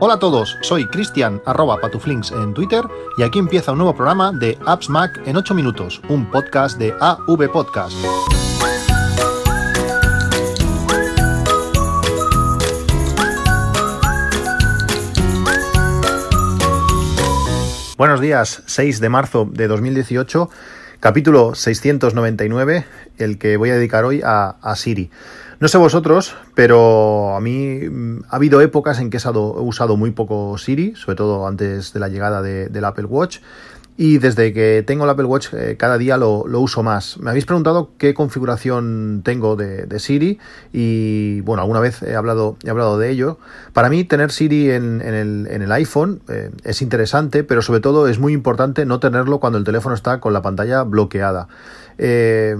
Hola a todos, soy Cristian arroba patuflinks en Twitter y aquí empieza un nuevo programa de Apps Mac en 8 minutos, un podcast de AV Podcast. Buenos días, 6 de marzo de 2018, capítulo 699, el que voy a dedicar hoy a, a Siri. No sé vosotros, pero a mí mm, ha habido épocas en que he usado, muy poco Siri, sobre todo antes de la llegada del Apple Watch. Y desde que tengo el Apple Watch eh, cada día lo, uso más. Me habéis preguntado qué configuración tengo de, Siri y bueno, alguna vez he hablado, he hablado de ello. Para mí tener Siri en, el, iPhone eh, es interesante, pero sobre todo es muy importante no tenerlo cuando el teléfono está con la pantalla bloqueada. Eh,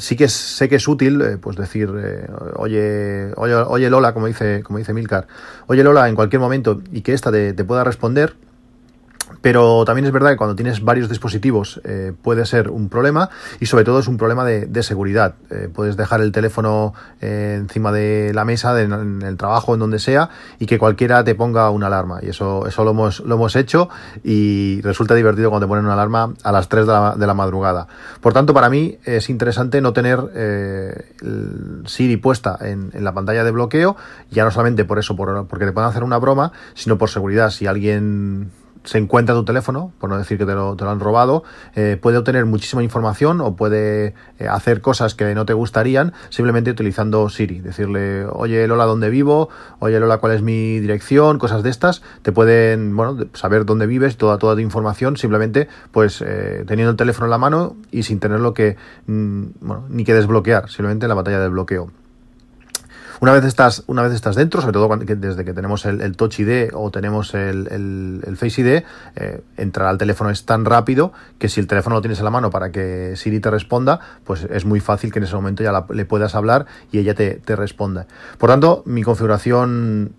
sí que sé que es útil eh, pues decir eh, oye, oye oye Lola como dice como dice Milcar oye Lola en cualquier momento y que ésta te pueda responder pero también es verdad que cuando tienes varios dispositivos eh, puede ser un problema y sobre todo es un problema de, seguridad. Eh, puedes dejar el teléfono eh, encima de la mesa, en el trabajo, en donde sea, y que cualquiera te ponga una alarma. Y eso, eso lo, hemos, lo hemos hecho y resulta divertido cuando te ponen una alarma a las 3 de la, de la madrugada. Por tanto, para mí es interesante no tener el Siri puesta en, en, la pantalla de bloqueo, ya no solamente por eso, por, porque te pueden hacer una broma, sino por seguridad. Si alguien se encuentra tu teléfono, por no decir que te lo, te lo han robado, eh, puede obtener muchísima información o puede eh, hacer cosas que no te gustarían simplemente utilizando Siri. Decirle, oye Lola, ¿dónde vivo? Oye Lola, ¿cuál es mi dirección? Cosas de estas. Te pueden, bueno, saber dónde vives, toda, toda tu información, simplemente pues eh, teniendo el teléfono en la mano y sin tenerlo que, mm, bueno, ni que desbloquear, simplemente en la batalla del bloqueo. Una vez estás, una vez estás dentro, sobre todo desde que tenemos el, Touch ID o tenemos el, Face ID, eh, entrar al teléfono es tan rápido que si el teléfono lo tienes en la mano para que Siri te responda, pues es muy fácil que en ese momento ya le puedas hablar y ella te, te responda. Por tanto, mi configuración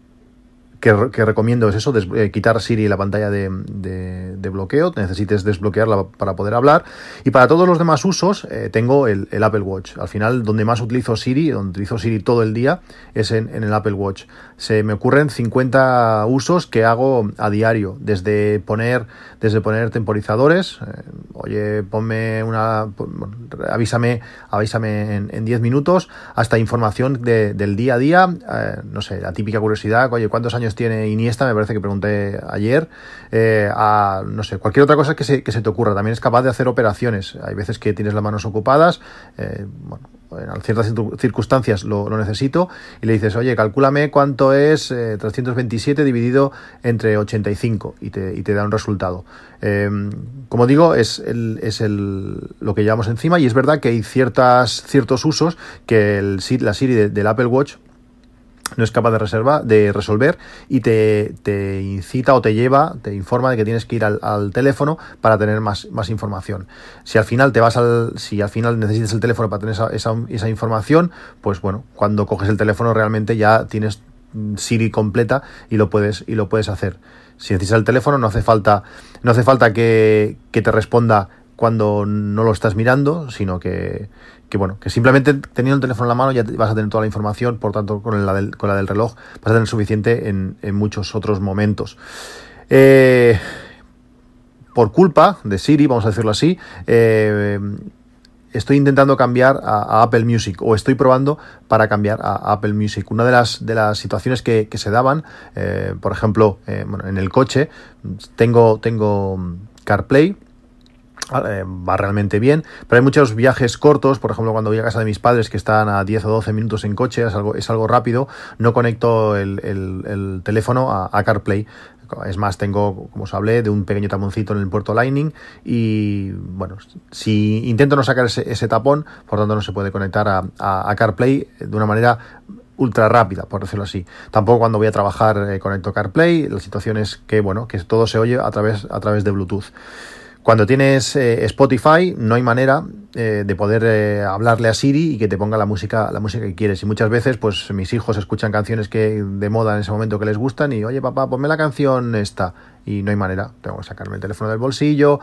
que, recomiendo es eso, eh, quitar Siri la pantalla de, bloqueo, necesites desbloquearla para poder hablar. Y para todos los demás usos eh, tengo el, Apple Watch. Al final, donde más utilizo Siri, donde utilizo Siri todo el día, es en, el Apple Watch. Se me ocurren 50 usos que hago a diario, desde poner, desde poner temporizadores, eh, oye, ponme una, avísame, avísame en, 10 minutos, hasta información del día a día, no sé, la típica curiosidad, oye, ¿cuántos años tiene Iniesta, me parece que pregunté ayer, eh, a, no sé, cualquier otra cosa que se, que se te ocurra. También es capaz de hacer operaciones. Hay veces que tienes las manos ocupadas, eh, bueno, en ciertas circunstancias lo, necesito, y le dices, oye, calcúlame cuánto es 327 eh, dividido entre 85 y te, y te da un resultado. Em, como digo, es, el, lo que llevamos encima y es verdad que hay ciertas, ciertos usos que la Siri del Apple Watch no es capaz de, reserva, de resolver y te, te, incita o te lleva, te informa de que tienes que ir al, teléfono para tener más, más, información. Si al final te vas al, si al final necesitas el teléfono para tener esa, esa, esa información, pues bueno, cuando coges el teléfono realmente ya tienes Siri completa y lo puedes, y lo puedes hacer. Si necesitas el teléfono, no hace falta, no hace falta que, que te responda cuando no lo estás mirando, sino que, que bueno, que simplemente teniendo el teléfono en la mano ya vas a tener toda la información, por tanto con la del, del reloj vas a tener suficiente en, muchos otros momentos. Eh, por culpa de Siri, vamos a decirlo así, eh, estoy intentando cambiar a, Apple Music o estoy probando para cambiar a, Apple Music. Una de las, de las situaciones que, se daban, eh, por ejemplo, en el coche, tengo, tengo CarPlay va realmente bien, pero hay muchos viajes cortos, por ejemplo cuando voy a casa de mis padres que están a 10 o 12 minutos en coche, es algo, es algo rápido, no conecto el, teléfono a, CarPlay, es más, tengo, como os hablé, de un pequeño taponcito en el puerto Lightning y, bueno, si intento no sacar ese, tapón, por tanto no se puede conectar a, CarPlay de una manera ultra rápida, por decirlo así. Tampoco cuando voy a trabajar eh, conecto CarPlay, la situación es que, bueno, que todo se oye a través, a través de Bluetooth. Cuando tienes eh, Spotify no hay manera eh, de poder eh, hablarle a Siri y que te ponga la música, la música que quieres. Y muchas veces, pues mis hijos escuchan canciones que de moda en ese momento que les gustan y oye papá, ponme la canción esta. Y no hay manera. Tengo que sacarme el teléfono del bolsillo,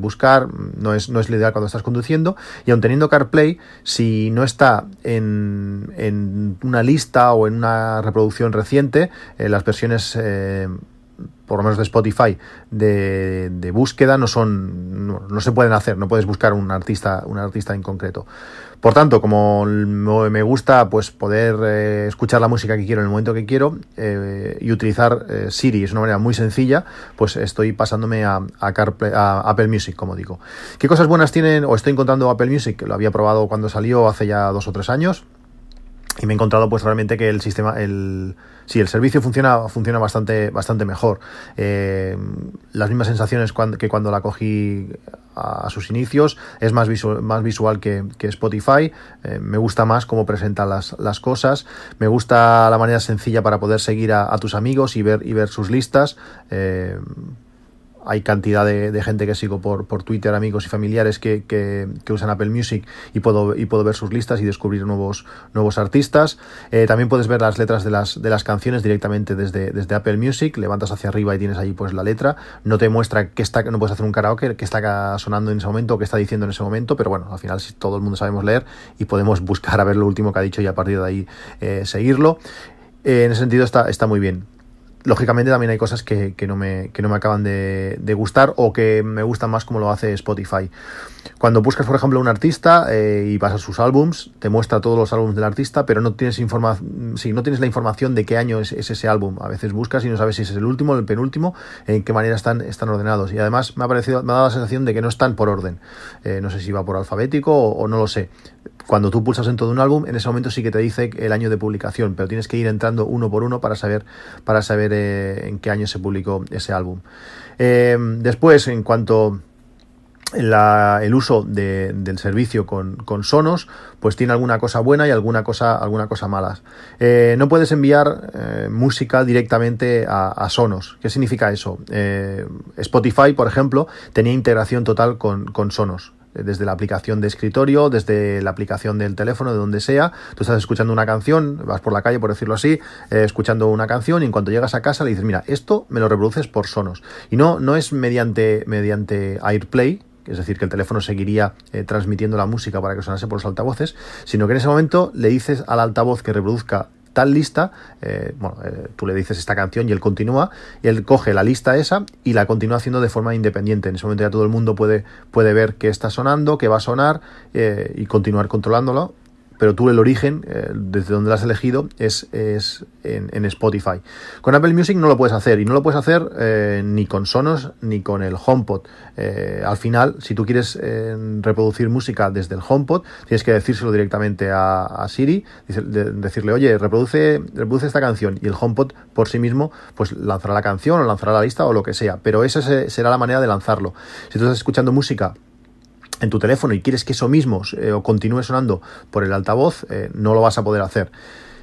buscar. No es, no es lo ideal cuando estás conduciendo. Y aun teniendo CarPlay, si no está en, en una lista o en una reproducción reciente, las versiones por lo menos de Spotify, de, búsqueda no son, no, se pueden hacer, no puedes buscar un artista, un artista en concreto. Por tanto, como me gusta pues poder eh, escuchar la música que quiero en el momento que quiero eh, y utilizar eh, Siri es una manera muy sencilla, pues estoy pasándome a, a, Apple Music, como digo. ¿Qué cosas buenas tienen o estoy encontrando Apple Music? Lo había probado cuando salió hace ya dos o tres años y me he encontrado pues realmente que el sistema el sí el servicio funciona funciona bastante bastante mejor. Eh, las mismas sensaciones que cuando la cogí a, sus inicios es más visual más visual que, Spotify. Eh, me gusta más cómo presenta las, las, cosas. Me gusta la manera sencilla para poder seguir a, tus amigos y ver y ver sus listas. Eh, hay cantidad de, gente que sigo por, por, Twitter, amigos y familiares que, que, usan Apple Music y puedo, y puedo ver sus listas y descubrir nuevos, nuevos artistas. Eh, también puedes ver las letras de las, de las canciones directamente desde, desde Apple Music. Levantas hacia arriba y tienes ahí pues la letra. No te muestra que está, no puedes hacer un karaoke, que está sonando en ese momento o que está diciendo en ese momento, pero bueno, al final todo el mundo sabemos leer y podemos buscar a ver lo último que ha dicho y a partir de ahí eh, seguirlo. Eh, en ese sentido está, está muy bien lógicamente también hay cosas que, no, me, no me acaban de, gustar o que me gustan más como lo hace Spotify. Cuando buscas, por ejemplo, un artista eh, y vas a sus álbums, te muestra todos los álbumes del artista, pero no tienes, informa sí, no tienes la información de qué año es, ese álbum. A veces buscas y no sabes si es el último el penúltimo, en qué manera están, están ordenados. Y además me ha, parecido, me ha dado la sensación de que no están por orden. Eh, no sé si va por alfabético o no lo sé cuando tú pulsas en todo un álbum, en ese momento sí que te dice el año de publicación, pero tienes que ir entrando uno por uno para saber, para saber eh, en qué año se publicó ese álbum. Eh, después, en cuanto el uso del servicio con, Sonos, pues tiene alguna cosa buena y alguna cosa, alguna cosa mala. Eh, no puedes enviar música directamente a, Sonos. ¿Qué significa eso? Spotify, por ejemplo, tenía integración total con, con Sonos desde la aplicación de escritorio, desde la aplicación del teléfono, de donde sea. Tú estás escuchando una canción, vas por la calle, por decirlo así, eh, escuchando una canción y en cuanto llegas a casa le dices, mira, esto me lo reproduces por Sonos. Y no, no es mediante, mediante AirPlay, es decir, que el teléfono seguiría eh, transmitiendo la música para que sonase por los altavoces, sino que en ese momento le dices al altavoz que reproduzca tal lista, eh, bueno, eh, tú le dices esta canción y él continúa, él coge la lista esa y la continúa haciendo de forma independiente. En ese momento ya todo el mundo puede, puede ver qué está sonando, qué va a sonar eh, y continuar controlándolo pero tú el origen, eh, desde donde lo has elegido, es, es en, Spotify. Con Apple Music no lo puedes hacer y no lo puedes hacer eh, ni con Sonos ni con el HomePod. Eh, al final, si tú quieres reproducir música desde el HomePod, tienes que decírselo directamente a, Siri, decirle, oye, reproduce, reproduce esta canción y el HomePod por sí mismo pues lanzará la canción o lanzará la lista o lo que sea, pero esa será la manera de lanzarlo. Si tú estás escuchando música en tu teléfono y quieres que eso mismo eh, o continúe sonando por el altavoz, eh, no lo vas a poder hacer.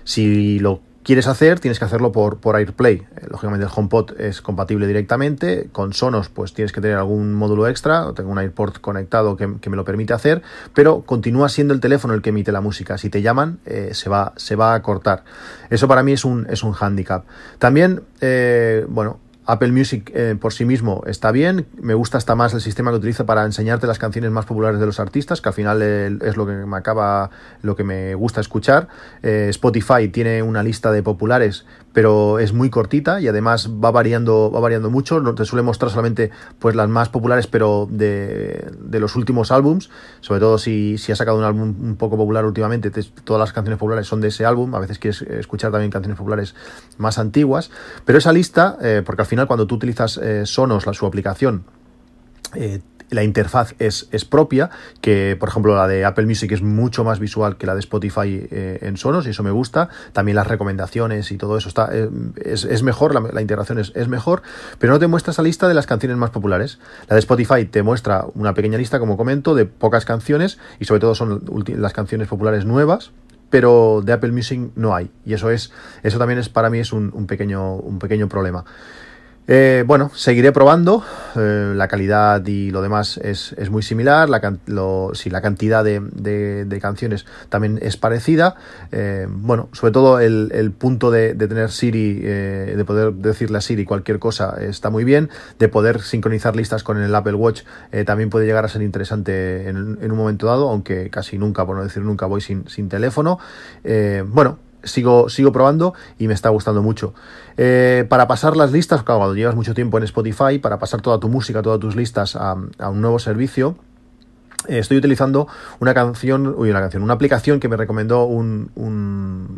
Si lo quieres hacer, tienes que hacerlo por, por AirPlay. Eh, lógicamente el HomePod es compatible directamente. Con Sonos, pues tienes que tener algún módulo extra. Tengo un AirPort conectado que, me lo permite hacer, pero continúa siendo el teléfono el que emite la música. Si te llaman, se, va, se va a cortar. Eso para mí es un, es un handicap. También, bueno, Apple Music eh, por sí mismo está bien, me gusta hasta más el sistema que utiliza para enseñarte las canciones más populares de los artistas, que al final es lo que me acaba, lo que me gusta escuchar. Eh, Spotify tiene una lista de populares, pero es muy cortita y además va variando, va variando mucho. Te suele mostrar solamente pues las más populares, pero de, los últimos álbums, sobre todo si, si ha sacado un álbum un poco popular últimamente, todas las canciones populares son de ese álbum, a veces quieres escuchar también canciones populares más antiguas, pero esa lista, eh, porque al final final cuando tú utilizas eh, Sonos, la, su aplicación, eh, la interfaz es, es, propia, que por ejemplo la de Apple Music es mucho más visual que la de Spotify eh, en Sonos y eso me gusta. También las recomendaciones y todo eso está es, es, mejor, la, integración es, es, mejor, pero no te muestra esa lista de las canciones más populares. La de Spotify te muestra una pequeña lista, como comento, de pocas canciones y sobre todo son las canciones populares nuevas pero de Apple Music no hay y eso es eso también es para mí es un, un pequeño un pequeño problema Eh, bueno, seguiré probando. Eh, la calidad y lo demás es, es muy similar. La, si la cantidad de, de, canciones también es parecida. Eh, bueno, sobre todo el, el punto de, de, tener Siri, de poder decirle a Siri cualquier cosa, está muy bien. De poder sincronizar listas con el Apple Watch también puede llegar a ser interesante en, en, un momento dado, aunque casi nunca, por no decir nunca, voy sin, sin teléfono. bueno, sigo, sigo probando y me está gustando mucho. Eh, para pasar las listas, claro, cuando llevas mucho tiempo en Spotify, para pasar toda tu música, todas tus listas a, un nuevo servicio, eh, estoy utilizando una canción, uy, una canción, una aplicación que me recomendó un,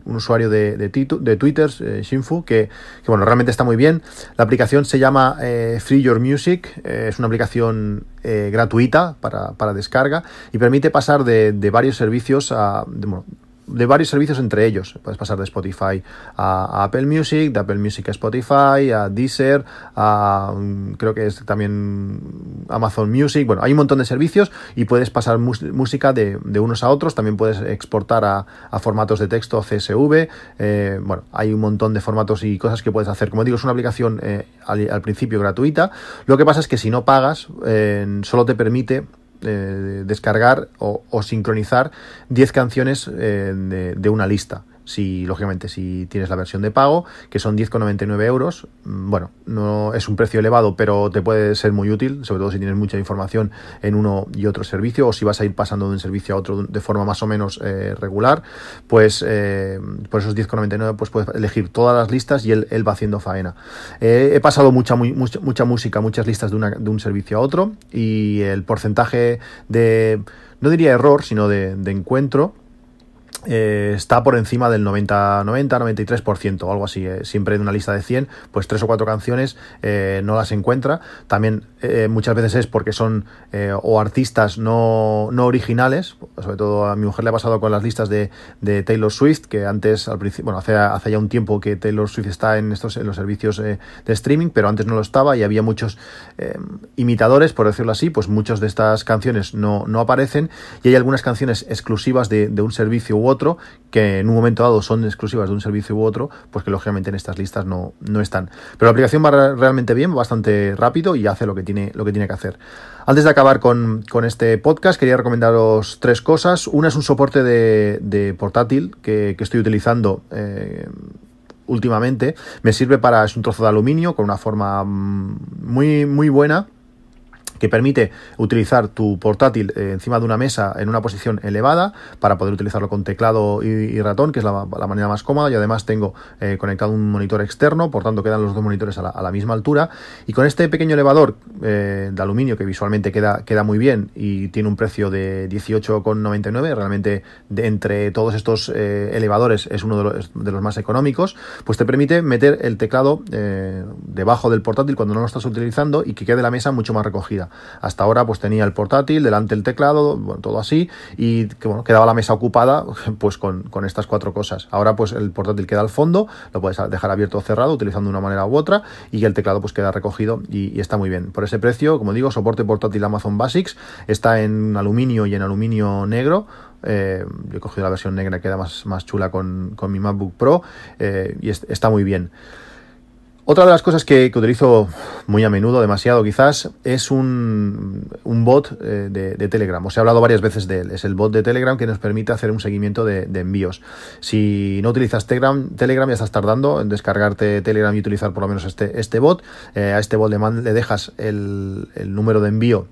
usuario de, de, Twitter, eh, Shinfu, que, que, bueno, realmente está muy bien. La aplicación se llama Free Your Music, es una aplicación gratuita para, para, descarga y permite pasar de, varios servicios a, varios servicios entre ellos. Puedes pasar de Spotify a, Apple Music, de Apple Music a Spotify, a Deezer, a creo que es también Amazon Music. Bueno, hay un montón de servicios y puedes pasar música de, unos a otros. También puedes exportar a, formatos de texto CSV. Eh, bueno, hay un montón de formatos y cosas que puedes hacer. Como digo, es una aplicación eh, al, principio gratuita. Lo que pasa es que si no pagas, eh, solo te permite eh, descargar o, sincronizar 10 canciones eh, de, una lista si lógicamente si tienes la versión de pago, que son 10,99 euros, mm, bueno, no es un precio elevado, pero te puede ser muy útil, sobre todo si tienes mucha información en uno y otro servicio, o si vas a ir pasando de un servicio a otro de forma más o menos eh, regular, pues eh, por esos 10,99 pues puedes elegir todas las listas y él, va haciendo faena. Eh, he pasado mucha, mucha, mucha música, muchas listas de, un servicio a otro, y el porcentaje de, no diría error, sino de encuentro, eh, está por encima del 90, 90 93% o algo así. Eh. Siempre en una lista de 100, pues tres o cuatro canciones eh, no las encuentra. También muchas veces es porque son o artistas no, no, originales, sobre todo a mi mujer le ha pasado con las listas de, de Taylor Swift, que antes, al principio, bueno, hace, hace, ya un tiempo que Taylor Swift está en, estos, en los servicios de streaming, pero antes no lo estaba y había muchos imitadores, por decirlo así, pues muchas de estas canciones no, no aparecen y hay algunas canciones exclusivas de, de un servicio otro que en un momento dado son exclusivas de un servicio u otro, pues que lógicamente en estas listas no, no están. Pero la aplicación va realmente bien, bastante rápido y hace lo que tiene, lo que, tiene que hacer. Antes de acabar con, este podcast, quería recomendaros tres cosas. Una es un soporte de, portátil que, estoy utilizando. Eh, últimamente me sirve para es un trozo de aluminio con una forma mm, muy muy buena que permite utilizar tu portátil eh, encima de una mesa en una posición elevada para poder utilizarlo con teclado y, ratón, que es la, manera más cómoda. Y además tengo eh, conectado un monitor externo, por tanto quedan los dos monitores a la, misma altura. Y con este pequeño elevador eh, de aluminio que visualmente queda, queda muy bien y tiene un precio de 18,99, realmente entre todos estos elevadores es uno de los, más económicos, pues te permite meter el teclado debajo del portátil cuando no lo estás utilizando y que quede la mesa mucho más recogida. Hasta ahora pues tenía el portátil, delante el teclado, todo así, y bueno, quedaba la mesa ocupada pues con, estas cuatro cosas. Ahora pues el portátil queda al fondo, lo puedes dejar abierto o cerrado utilizando una manera u otra y el teclado pues queda recogido y, está muy bien. Por ese precio, como digo, soporte portátil Amazon Basics, está en aluminio y en aluminio negro, eh, yo he cogido la versión negra, queda más, más chula con, mi MacBook Pro eh, y está muy bien. Otra de las cosas que, utilizo muy a menudo, demasiado quizás, es un, bot eh, de, Telegram. Os he hablado varias veces de él. Es el bot de Telegram que nos permite hacer un seguimiento de, envíos. Si no utilizas Telegram, Telegram ya estás tardando en descargarte Telegram y utilizar por lo menos este, este bot. Eh, a este bot le, le dejas el número de envío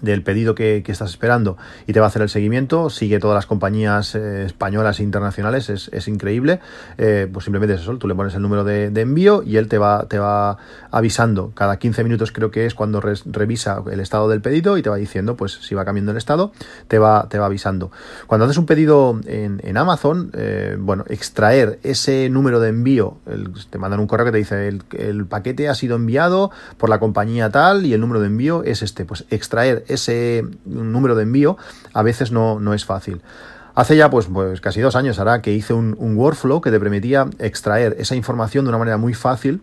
del pedido que, estás esperando y te va a hacer el seguimiento, sigue todas las compañías eh, españolas e internacionales, es, increíble, eh, pues simplemente es eso, tú le pones el número de, envío y él te va, te va avisando, cada 15 minutos creo que es cuando revisa el estado del pedido y te va diciendo, pues si va cambiando el estado, te va, te va avisando. Cuando haces un pedido en, Amazon, eh, bueno, extraer ese número de envío, te mandan un correo que te dice el, el paquete ha sido enviado por la compañía tal y el número de envío es este, pues extraer ese número de envío a veces no, no es fácil. Hace ya pues, pues casi dos años hará que hice un, workflow que te permitía extraer esa información de una manera muy fácil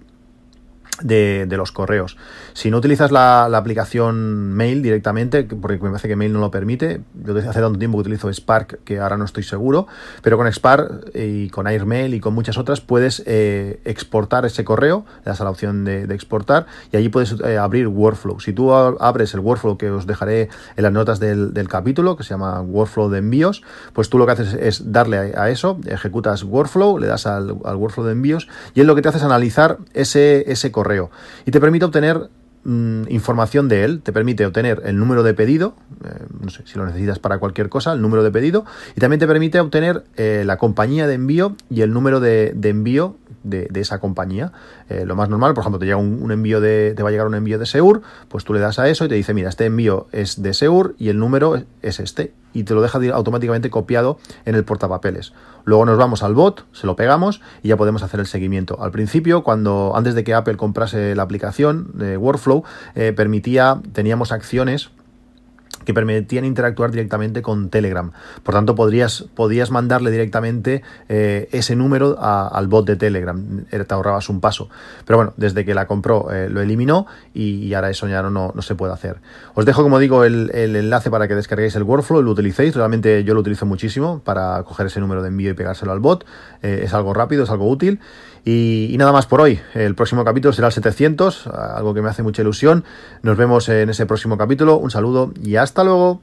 de, los correos. Si no utilizas la, aplicación Mail directamente, porque me parece que Mail no lo permite, yo desde hace tanto tiempo que utilizo Spark que ahora no estoy seguro, pero con Spark y con Airmail y con muchas otras puedes eh, exportar ese correo, le das a la opción de, exportar y allí puedes eh, abrir Workflow. Si tú abres el Workflow que os dejaré en las notas del, capítulo, que se llama Workflow de envíos, pues tú lo que haces es darle a, eso, ejecutas Workflow, le das al, Workflow de envíos y él lo que te hace es analizar ese, ese correo y te permite obtener mm, información de él, te permite obtener el número de pedido, eh, no sé si lo necesitas para cualquier cosa, el número de pedido, y también te permite obtener eh, la compañía de envío y el número de, envío de, esa compañía. Eh, lo más normal, por ejemplo, te llega un, envío de, te va a llegar un envío de Seur, pues tú le das a eso y te dice, mira, este envío es de Seur y el número es este y te lo deja automáticamente copiado en el portapapeles. Luego nos vamos al bot, se lo pegamos y ya podemos hacer el seguimiento. Al principio, cuando antes de que Apple comprase la aplicación de Workflow, eh, permitía, teníamos acciones que permitían interactuar directamente con Telegram. Por tanto, podrías, podías mandarle directamente eh, ese número al bot de Telegram. Te ahorrabas un paso. Pero bueno, desde que la compró eh, lo eliminó y, ahora eso ya no, no, se puede hacer. Os dejo, como digo, el, enlace para que descarguéis el workflow y lo utilicéis. Realmente yo lo utilizo muchísimo para coger ese número de envío y pegárselo al bot. Eh, es algo rápido, es algo útil. Y, y, nada más por hoy. El próximo capítulo será el 700, algo que me hace mucha ilusión. Nos vemos en ese próximo capítulo. Un saludo y hasta luego.